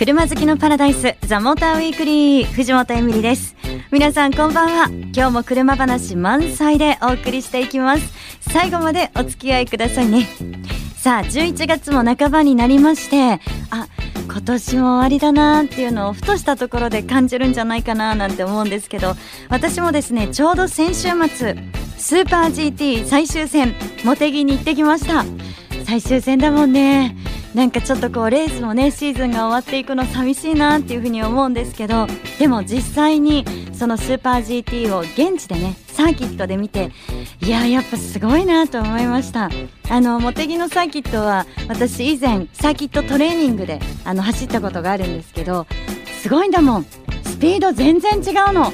車好きのパラダイスザモーターウィークリー藤本エミリです。皆さんこんばんは。今日も車話満載でお送りしていきます。最後までお付き合いくださいね。さあ11月も半ばになりましてあ今年も終わりだなっていうのをふとしたところで感じるんじゃないかななんて思うんですけど私もですねちょうど先週末スーパー GT 最終戦茂木に行ってきました。最終戦だもんね。なんかちょっとこうレースもねシーズンが終わっていくの寂しいなっていうふうに思うんですけどでも実際にそのスーパー GT を現地でねサーキットで見ていややっぱすごいなと思いました。あの茂木のサーキットは私以前サーキットトレーニングであの走ったことがあるんですけどすごいんだもん。スピード全然違うの。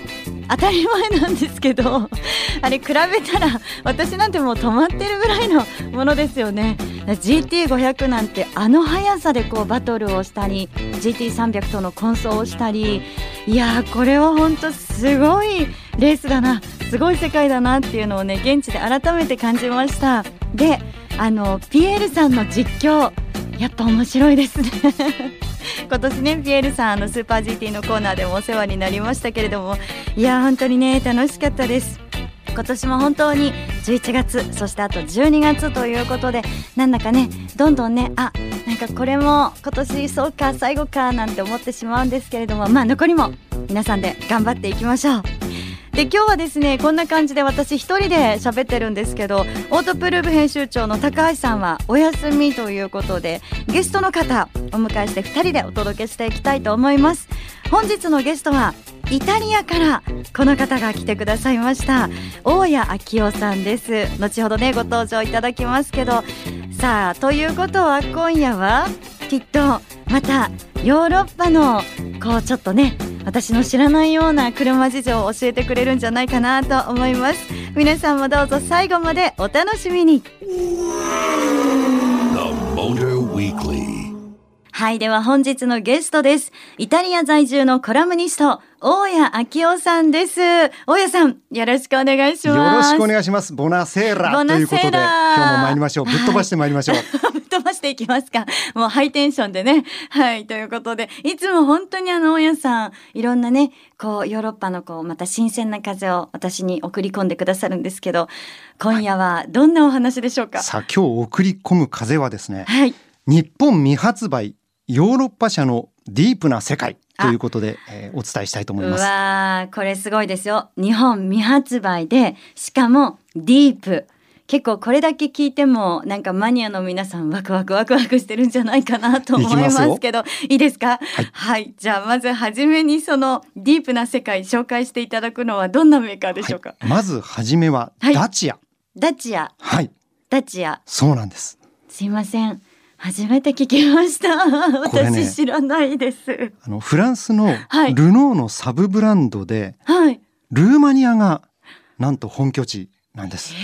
当たり前なんですけど あれ比べたら私なんてもう止まってるぐらいのものですよね。GT500 なんてあの速さでこうバトルをしたり GT300 との混走をしたりいやーこれは本当すごいレースだな。すごい世界だなっていうのをね現地で改めて感じました。であのピエールさんの実況やっぱ面白いですね 今年ねピエールさんあのスーパー GT のコーナーでもお世話になりましたけれどもいや本当にね楽しかったです。今年も本当に11月そしてあと12月ということでなんだかねどんどんねあなんかこれも今年そうか最後かなんて思ってしまうんですけれどもまあ残りも皆さんで頑張っていきましょう。で今日はですねこんな感じで私一人で喋ってるんですけどオートプルーブ編集長の高橋さんはお休みということでゲストの方お迎えして2人でお届けしていきたいと思います。本日のゲストはイタリアからこの方が来てくださいました大谷昭夫さんです。後ほどねご登場いただきますけど。さあということは今夜はきっとまたヨーロッパのこうちょっとね私の知らないような車事情を教えてくれるんじゃないかなと思います。皆さんもどうぞ最後までお楽しみに。はいでは本日のゲストです。イタリア在住のコラムニスト大谷昭夫さんです。大谷さんよろしくお願いします。よろしくお願いします。ボナセーラ。ということで今日も参りましょう。ぶっ飛ばして参りましょう、はい、ぶっ飛ばしていきますか。もうハイテンションでね。はいということでいつも本当にあの大谷さんいろんなねこうヨーロッパのこうまた新鮮な風を私に送り込んでくださるんですけど今夜はどんなお話でしょうか、はい、さあ今日送り込む風はですね、はい、日本未発売ヨーロッパ車のディープな世界ということで、えー、お伝えしたいと思います。わこれすごいですよ。日本未発売で、しかもディープ。結構これだけ聞いてもなんかマニアの皆さんワクワクワクワクしてるんじゃないかなと思いますけど。いいですか、はい、はい、じゃあまずはじめにそのディープな世界紹介していただくのはどんなメーカーでしょうか、はい、まずはじめはダチア、ダチア。はい。ダチア。そうなんです。すいません初めて聞きました。私、ね、知らないです。あのフランスのルノーのサブブランドで、はい、ルーマニアがなんと本拠地なんです。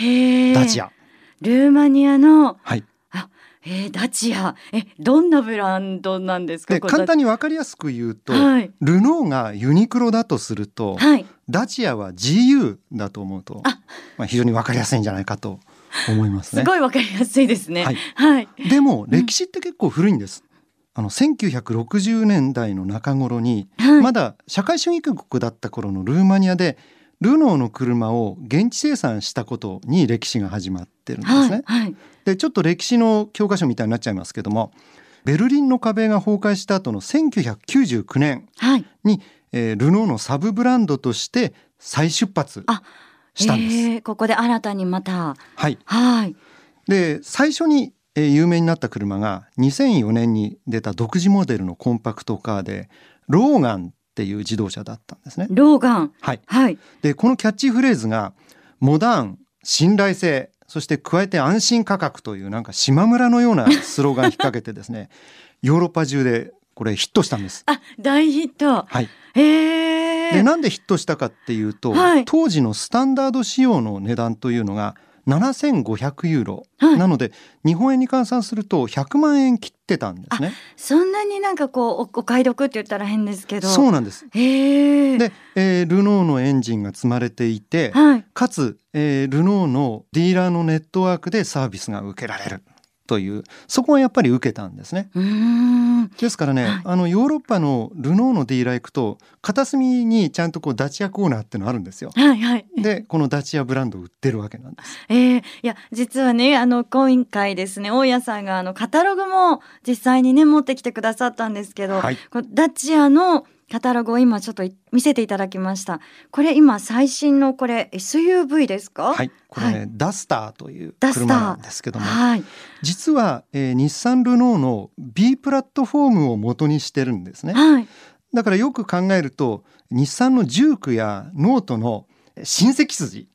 ダチア。ルーマニアの、はい。あ、えー、ダチア。え、どんなブランドなんですか？簡単にわかりやすく言うと、はい、ルノーがユニクロだとすると、はい、ダチアは GU だと思うと、まあ非常にわかりやすいんじゃないかと。思いますね。すごいわかりやすいですね。はい。はい、でも歴史って結構古いんです。うん、あの1960年代の中頃に、はい、まだ社会主義国だった頃のルーマニアでルノーの車を現地生産したことに歴史が始まってるんですね。はい、でちょっと歴史の教科書みたいになっちゃいますけどもベルリンの壁が崩壊した後の1999年に、はい、えー、ルノーのサブブランドとして再出発したんです。えー、ここで新たにまた。はい。はい。で、最初に、えー、有名になった車が2004年に出た独自モデルのコンパクトカーで、ローガンっていう自動車だったんですね。ローガン。はい。はい。で、このキャッチフレーズが、モダン、信頼性、そして加えて安心価格というなんか島村のようなスローガン引っ掛けてですね、ヨーロッパ中でこれヒットしたんです。あ、大ヒット。はい。へで、なんでヒットしたかっていうと、はい、当時のスタンダード仕様の値段というのが7500ユーロ、はい、なので日本円に換算すると100万円切ってたんですね。そんなになんかこうお買い得って言ったら変ですけど。そうなんです。へで、えー、ルノーのエンジンが積まれていて、はい、かつ、えー、ルノーのディーラーのネットワークでサービスが受けられる。というそこがやっぱり受けたんですね。ですからね、はい、あのヨーロッパのルノーのディーラー行くと片隅にちゃんとこうダチアコーナーってのあるんですよ。はいはい、でこのダチアブランドを売ってるわけなんです。えー、いや実はねあの今回ですね大家さんがあのカタログも実際にね持ってきてくださったんですけど、はい、ダチアのカタログを今ちょっと見せていただきました。これ今最新のこれ SUV ですか？はい、これね、はい、ダスターという車なんですけども、はい、実は、えー、日産ルノーの B プラットフォームを元にしてるんですね。はい、だからよく考えると日産のジュークやノートの親戚筋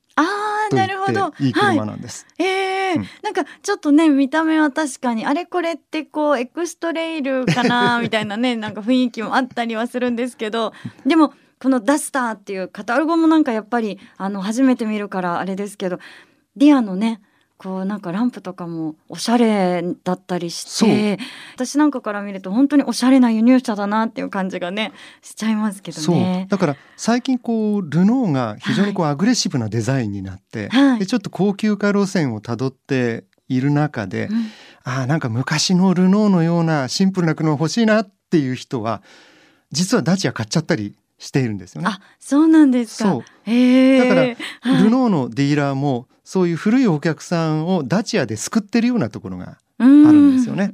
と言っていい車なんです。はい、えー、うん、なんかちょっとね見た目は確かにあれこれってこうエクストレイルかな みたいなねなんか雰囲気もあったりはするんですけどでもこの「ダスター」っていうカタログもなんかやっぱりあの初めて見るからあれですけどリアのねこうなんかランプとかもおしゃれだったりして私なんかから見ると本当におしゃれな輸入車だなっていう感じがねしちゃいますけどね。だから最近こうルノーが非常にこうアグレッシブなデザインになって、はい、でちょっと高級化路線をたどっている中で、うん、ああなんか昔のルノーのようなシンプルな車欲しいなっていう人は実はダチア買っちゃったりしているんですよね。あそうなんですか。だから、はい、ルノーのディーラーもそういう古いお客さんをダチアで救ってるようなところがあるんですよね。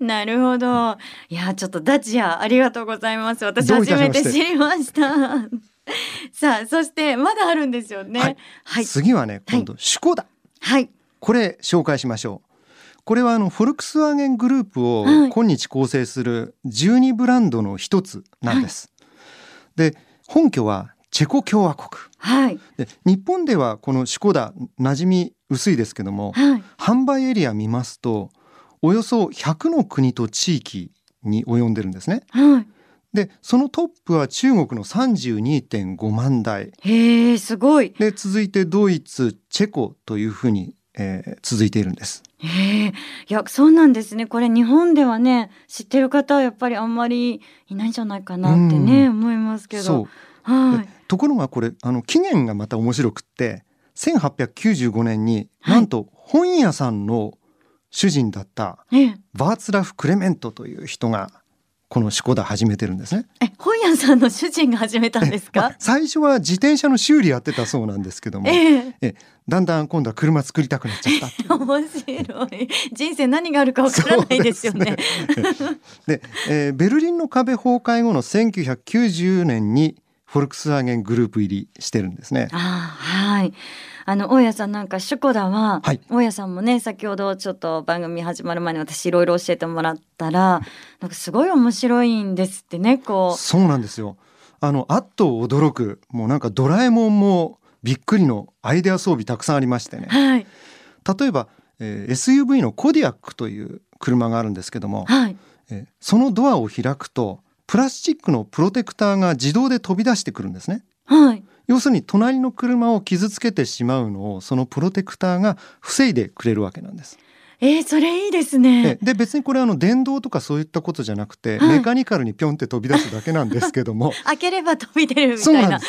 なるほど。いや、ちょっとダチアありがとうございます。私初めて知りました。さあ、そしてまだあるんですよね。はい。はい、次はね、今度、シュコダ。はい。これ紹介しましょう。これはあのフォルクスワーゲングループを今日構成する12ブランドの一つなんです。はい、で本拠はチェコ共和国、はい、で日本ではこのシコダ馴染み薄いですけども、はい、販売エリア見ますとおよそ100の国と地域に及んでるんですね。はい、でそのトップは中国の32.5万台。へえすごい。で続いてドイツチェコというふうに、えー、続いているんです。へえいやそうなんですね。これ日本ではね知ってる方はやっぱりあんまりいないんじゃないかなってね、思いますけど。はいところがこれあの期限がまた面白くって1895年に、なんと本屋さんの主人だったバーツラフ・クレメントという人がこのシコダ始めてるんですね。え、本屋さんの主人が始めたんですか、まあ、最初は自転車の修理やってたそうなんですけども、ええだんだん今度は車作りたくなっちゃった 面白い。人生何があるかわからないですよね。で、ね、えー、ベルリンの壁崩壊後の1990年にフォルクスワーゲングループ入りしてるんですね。あはい。あの大家さんなんかシュコダは、はい、大家さんもね先ほどちょっと番組始まる前に私いろいろ教えてもらったらなんかすごい面白いんですってねこう。そうなんですよ。あのあっと驚くもうなんかドラえもんもびっくりのアイデア装備たくさんありましてね。はい、例えば、えー、SUV のコディアックという車があるんですけども、はい、えー、そのドアを開くとプラスチックのプロテクターが自動で飛び出してくるんですね。はい。要するに隣の車を傷つけてしまうのをそのプロテクターが防いでくれるわけなんです。えー、それいいですね。で別にこれあの電動とかそういったことじゃなくて、はい、メカニカルにピョンって飛び出すだけなんですけども 開ければ飛び出るみたいな。そうなん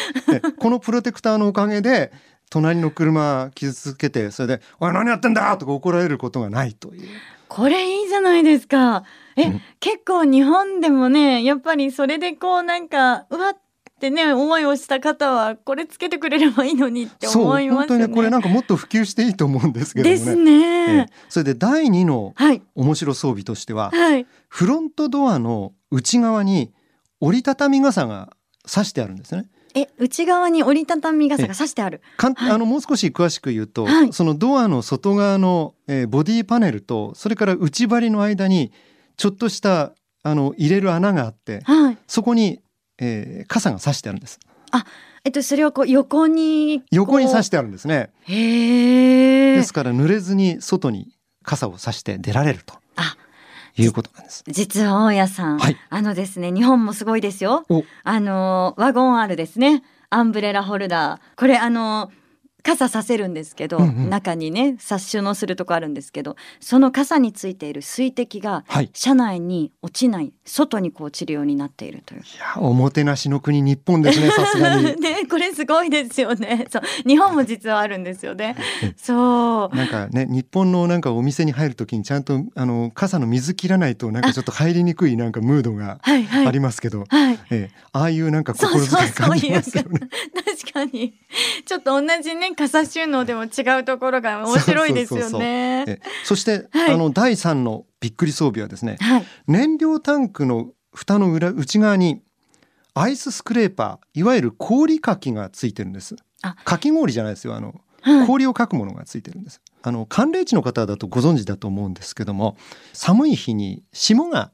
ですこのプロテクターのおかげで隣の車傷つけてそれで「おい何やってんだ!」とか怒られることがないという。これいいじゃないですか。え、うん、結構日本でもねやっぱりそれでこうなんかうわってね思いをした方はこれつけてくれればいいのにって思いますよね。本当にこれなんかもっと普及していいと思うんですけどね。ですね。えそれで第二の面白装備としては、はい、フロントドアの内側に折りたたみ傘が刺してあるんですね。え内側に折りたたみ傘が刺してある。かん、はい、あのもう少し詳しく言うと、はい、そのドアの外側の、えー、ボディパネルとそれから内張りの間にちょっとしたあの入れる穴があって、はい、そこに、えー、傘が刺してあるんです。あ、えっとそれをこう横に横に刺してあるんですね。へえ。ですから濡れずに外に傘を差して出られると。あ。いうことなんです。実は大家さん、はい、あのですね、日本もすごいですよ。あのワゴン R ですね。アンブレラホルダー。これあの傘させるんですけど、うんうん中にね殺収納するとこあるんですけどその傘についている水滴がはい。い車内に落ちない外にこう落ちるようになっているという。やおもてなしの国日本ですね さすがに。ねこれすごいですよね。そう日本も実はあるんですよね。そう。なんかね日本のなんかお店に入るときにちゃんとあの傘の水切らないとなんかちょっと入りにくいなんかムードがはいはい。ありますけど、はい。ええ、ああいうなんかそう心遣いそう感じますよね。確かにちょっと同じね傘収納でも違うところが面白いですよね。えそして、はいあの第3のびっくり装備はですねはい。燃料タンクの蓋の裏内側にアイススクレーパーいわゆる氷かきがついてるんですあかき氷じゃないですよあのはい。氷をかくものがついてるんですあの寒冷地の方だとご存知だと思うんですけども寒い日に霜が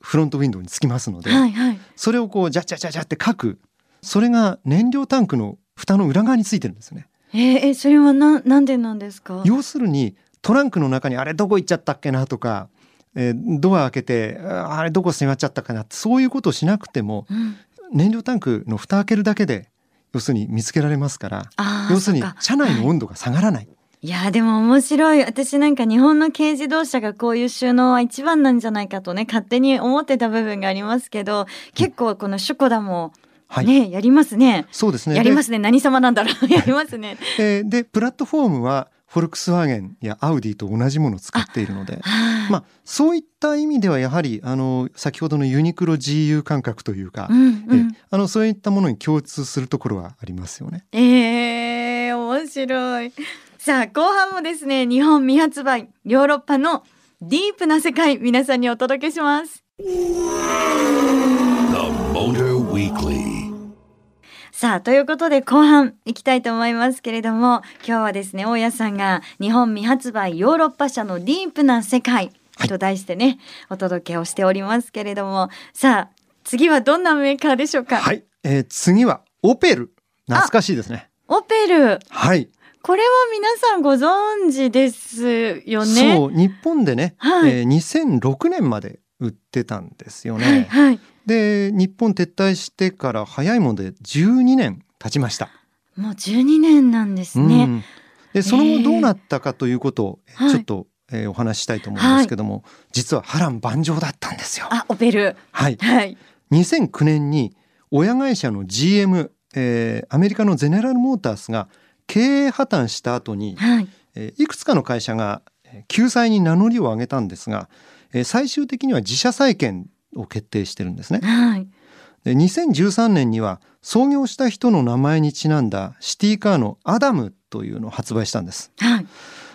フロントウィンドウにつきますので、はいはい。それをこうジャッジャッジャッジャってかくそれが燃料タンクの蓋の裏側についてるんですよねえー、えそれはななんでなんですか？要するにトランクの中にあれどこ行っちゃったっけなとか、えードア開けてああれどこ閉まっちゃったかなそういうことをしなくてもうん。燃料タンクの蓋開けるだけで要するに見つけられますから。要するに車内のはい温度が下がらない、いやーでも面白い私なんか日本の軽自動車がこういう収納は一番なんじゃないかとね勝手に思ってた部分がありますけど結構このショコダもはい、ね、やりますね。そうですね。やりますね。何様なんだろう。やりますね。でえーでプラットフォームはフォルクスワーゲンやアウディと同じものを使っているのではいまあそういった意味ではやはりあの先ほどのユニクロ GU 感覚というか、うんうん。えあのそういったものに共通するところはありますよね。えー、面白い。さあ後半もですね日本未発売ヨーロッパのディープな世界皆さんにお届けします。The Motor Weekly. さあということで後半いきたいと思いますけれども今日はですね大家さんが日本未発売ヨーロッパ車のディープな世界と題してね、お届けをしておりますけれどもさあ次はどんなメーカーでしょうか、はい、えー次はオペル。懐かしいですね。オペル。はい、これは皆さんご存知ですよね？そう日本でね、はい。えー2006年まで売ってたんですよね。はいはいで日本撤退してから早いもので12年経ちました。もう12年なんですね、うん。でその後どうなったかということを、えーはい。ちょっと、えーお話ししたいと思うんですけども、実は波乱万丈だったんですよ。あオペル。はい、はい。2009年に親会社の GM、えーアメリカのゼネラルモータースが経営破綻した後に、はい。えーいくつかの会社がえー救済に名乗りを上げたんですが、えー最終的には自社再建を決定してるんですね。はいで2013年には創業した人の名前にちなんだシティカーのアダムというのを発売したんです。はい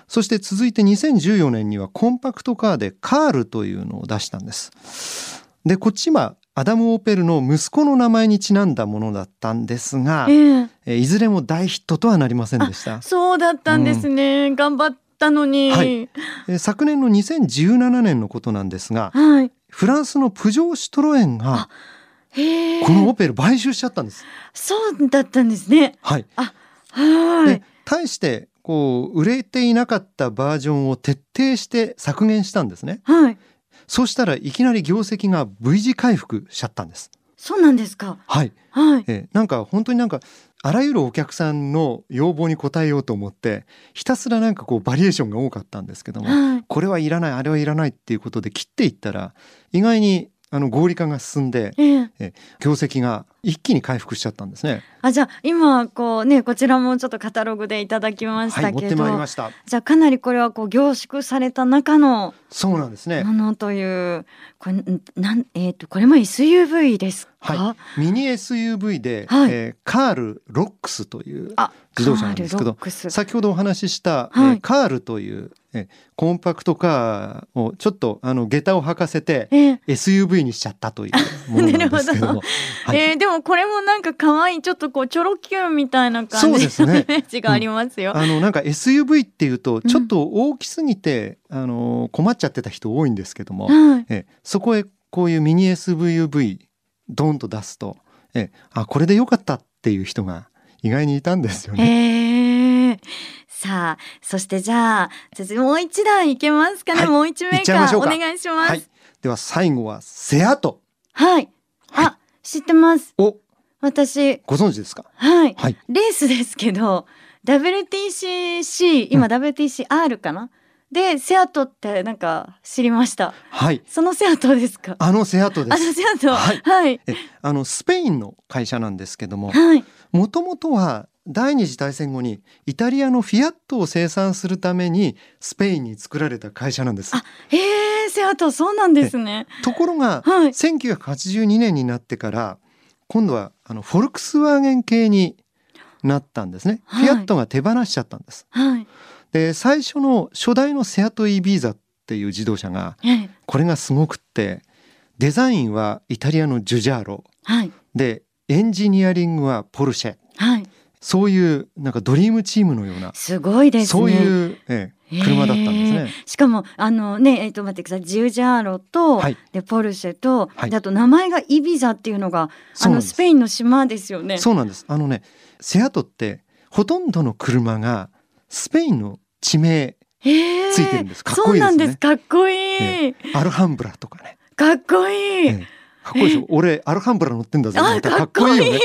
そして続いて2014年にはコンパクトカーでカールというのを出したんです。でこっちはアダム・オペルの息子の名前にちなんだものだったんですが、えええーいずれも大ヒットとはなりませんでした。そうだったんですね、頑張ったのにはいえー昨年の2017年のことなんですがはいフランスのプジョー・シトロエンがこのオペル買収しちゃったんです。そうだったんですね。はい、はい。で対してこう売れていなかったバージョンを徹底して削減したんですね。はい。そうしたらいきなり業績が V 字回復しちゃったんです。そうなんですか。はい、はい。えーなんか本当になんかあらゆるお客さんの要望に応えようと思ってひたすらなんかこうバリエーションが多かったんですけどもはい。これはいらないあれはいらないっていうことで切っていったら意外にあの合理化が進んでええ。業績が一気に回復しちゃったんですね。あじゃあ今こうねこちらもちょっとカタログでいただきましはい、持ってたけど、まいりました。じゃあかなりこれはこう凝縮された中のそうなんですね。も。のというこれんなんえっ、とこれも SUV ですか、はミニ SUV で、はい。えーカールロックスというあ自動車なんですけど先ほどお話しした、はい。えーカールという、えーコンパクトカーをちょっとあの下駄を履かせてええ SUV にしちゃったというものなんですけど なも、はい。えーでもこれもなんか可愛いちょっとこうチョロ Q みたいな感じのイメージがありますよ。あのなんか SUV っていうとちょっと大きすぎて、あの困っちゃってた人多いんですけども、はい。えーそこへこういうミニ SUV ドンと出すと、えーあこれでよかったっていう人が意外にいたんですよね。さあ、そしてじゃあ、もう一台いけますかね、はい。もう一メーカーお願いします。ははい。い。では最後はセアト。あ、知ってます。を私、ご存知ですか？はい。はい。レースですけど、WTCC 今 WTCR かな、でセアトってなんか知りました。はい。そのセアトですか？あのセアトであのすセアト。はい。はい。えあのスペインの会社なんですけどもはい。もともとは第二次大戦後にイタリアのフィアットを生産するためにスペインに作られた会社なんです。あへえセアトそうなんですね。ところがはい。1982年になってから今度はあのフォルクスワーゲン系になったんですね、はい。フィアットが手放しちゃったんです。はい。で最初の初代のセアトイビーザっていう自動車がええ。これがすごくってデザインはイタリアのジュジャーロ。はい。でエンジニアリングはポルシェ。はいそういうなんかドリームチームのような、すごいですねそういう、ええ車だったんですね。しかもあのねえっ、と待ってくださいジュージャーロと、はいでポルシェと、はいであと名前がイビザっていうのがあのスペインの島ですよね。そうなんです。あのね、セアトってほとんどの車がスペインの地名、ついてるんですかっこそういいですねなんです。かっこいい。えアルハンブラとかね。かっこいい。ええかっこいいでしょ？俺アルハンブラ乗ってんだぜ。あ、かかっこいい。よね。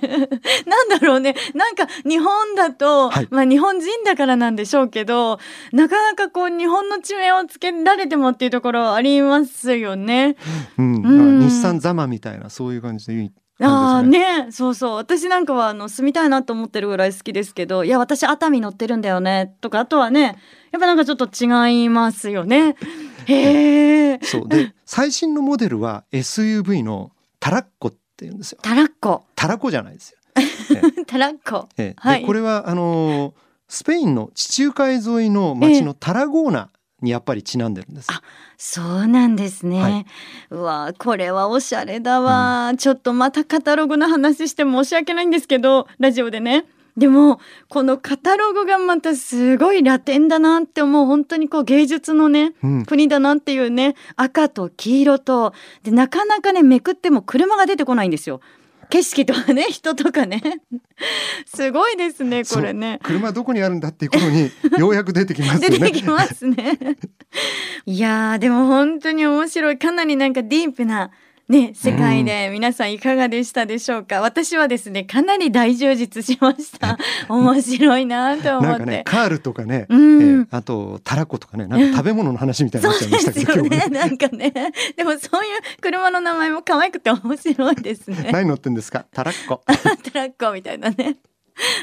なんだろうね。なんか日本だと、はいまあ日本人だからなんでしょうけど、なかなかこう日本の地名をつけられてもっていうところありますよね。うん。うん日産ザマみたいなそういう感じでああね。ね。そうそう。私なんかはあの住みたいなと思ってるぐらい好きですけどいや私熱海乗ってるんだよね。とかあとはねやっぱなんかちょっと違いますよね。へえそう。で最新のモデルは SUV のタラッコって言うんですよ。タラッコ。タラコじゃないですよ。タラッコ。ええ。はい。でこれはあのースペインの地中海沿いの町のタラゴーナにやっぱりちなんでるんです。あそうなんですね、はい。うわこれはおしゃれだわ、ちょっとまたカタログの話して申し訳ないんですけどラジオでね。でもこのカタログがまたすごいラテンだなって思う。本当にこう芸術のねうん、国だなっていうね赤と黄色と。でなかなかねめくっても車が出てこないんですよ景色とかね 人とかね。すごいですねこれね。車どこにあるんだっていう頃に ようやく出てきますね。てきますね。いやーでも本当に面白い。かなりなんかディープなね世界で皆さんいかがでしたでしょうか、私はですねかなり大充実しました。面白いなと思って、なんかねカールとかね、うん。ええあとタラコとかねなんか食べ物の話みたいになっちゃいましたけど、そうですよね。なんかね。でもそういう車の名前も可愛くて面白いですね。何乗ってんですか？タラッコ。トラッコみたいなね。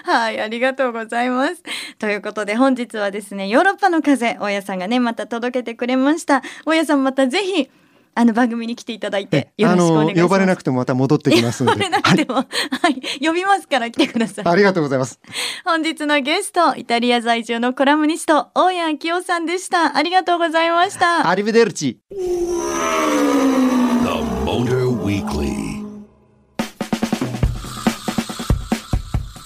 はい、ありがとうございます。ということで本日はですね、ヨーロッパの風、大家さんがね、また届けてくれました。大家さんまたぜひ、あの番組に来ていただいて、よろしくお願いします。呼ばれなくてもまた戻ってきますので。呼ばれなくても、はい、呼びますから来てください。ありがとうございます。本日のゲスト、イタリア在住のコラムニスト、大家明夫さんでした。ありがとうございました。アリベデルチ。The Motor Weekly.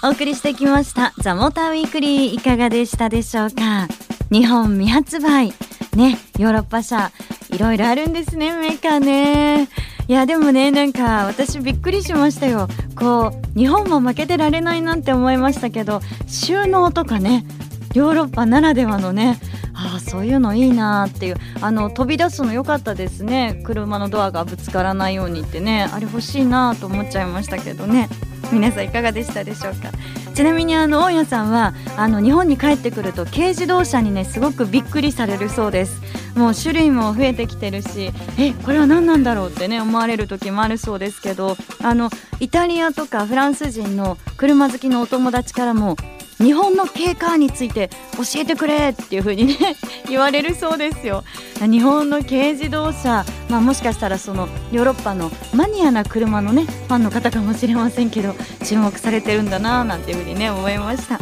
お送りしてきましたザモーターウィークリーいかがでしたでしょうか？日本未発売ねヨーロッパ車いろいろあるんですねメーカーね。いやでもねなんか私びっくりしましたよ。こう日本も負けてられないなんて思いましたけど収納とかねヨーロッパならではのねああそういうのいいなっていう。あの飛び出すの良かったですね。車のドアがぶつからないようにってねあれ欲しいなと思っちゃいましたけどね。皆さんいかがでしたでしょうか？ちなみにあの大家さんはあの日本に帰ってくると軽自動車にねすごくびっくりされるそうです。もう種類も増えてきてるしえこれは何なんだろうってね思われる時もあるそうですけどあのイタリアとかフランス人の車好きのお友達からも日本の軽カーについて教えてくれっていう風にね 言われるそうですよ。日本の軽自動車、まあ、もしかしたらそのヨーロッパのマニアな車のねファンの方かもしれませんけど注目されてるんだななんていう風にね思いました。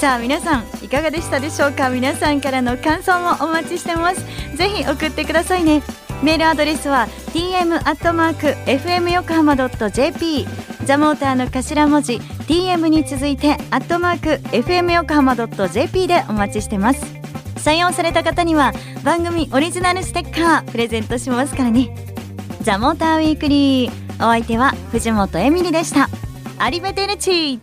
さあ皆さんいかがでしたでしょうか？皆さんからの感想もお待ちしてます。ぜひ送ってくださいね。メールアドレスは tm アットマーク fm 横浜 .jp ザモーターの頭文字 tm に続いてアットマーク fm 横浜 .jp でお待ちしてます。採用された方には番組オリジナルステッカープレゼントしますからね。ザモーターウィークリー。お相手は藤本エミリでした。アリベテルチ